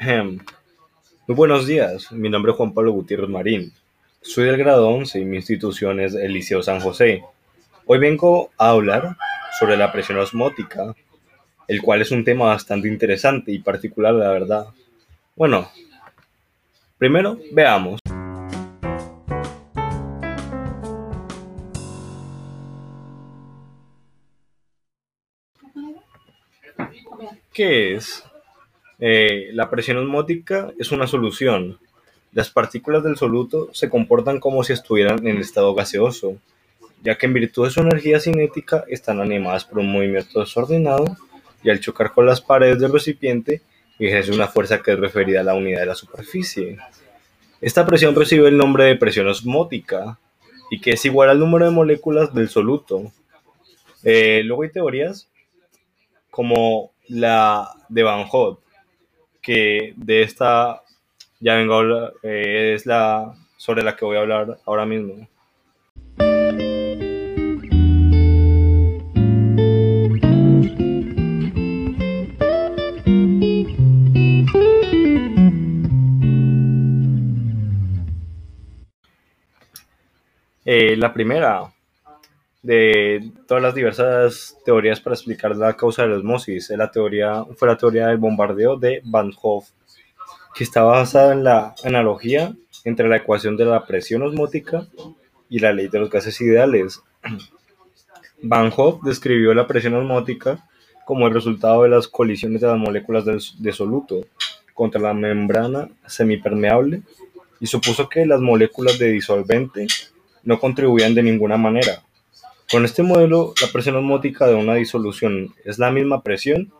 Muy buenos días, mi nombre es Juan Pablo Gutiérrez Marín. Soy del grado 11 y mi institución es el Liceo San José. Hoy vengo a hablar sobre la presión osmótica, el cual es un tema bastante interesante y particular, la verdad. Bueno, primero veamos. ¿Qué es? Eh, la presión osmótica es una solución. Las partículas del soluto se comportan como si estuvieran en estado gaseoso, ya que en virtud de su energía cinética están animadas por un movimiento desordenado y al chocar con las paredes del recipiente ejerce una fuerza que es referida a la unidad de la superficie. Esta presión recibe el nombre de presión osmótica y que es igual al número de moléculas del soluto. Eh, luego hay teorías como la de Van Hout, que de esta ya vengo a hablar, eh, es la sobre la que voy a hablar ahora mismo. Eh, la primera de todas las diversas teorías para explicar la causa de la osmosis. La teoría, fue la teoría del bombardeo de Van Hoff, que está basada en la analogía entre la ecuación de la presión osmótica y la ley de los gases ideales. Van Hoff describió la presión osmótica como el resultado de las colisiones de las moléculas de soluto contra la membrana semipermeable y supuso que las moléculas de disolvente no contribuían de ninguna manera con este modelo, la presión osmótica de una disolución es la misma presión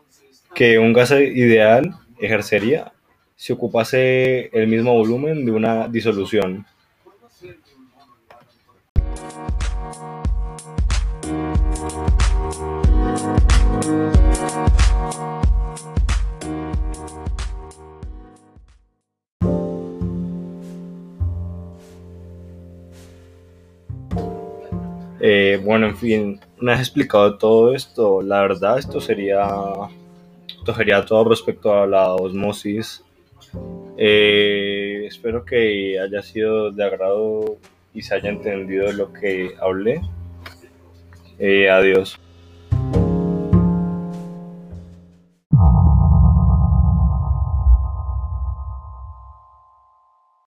que un gas ideal ejercería si ocupase el mismo volumen de una disolución. Eh, bueno, en fin, una vez explicado todo esto, la verdad esto sería, esto sería todo respecto a la osmosis. Eh, espero que haya sido de agrado y se haya entendido lo que hablé. Eh, adiós.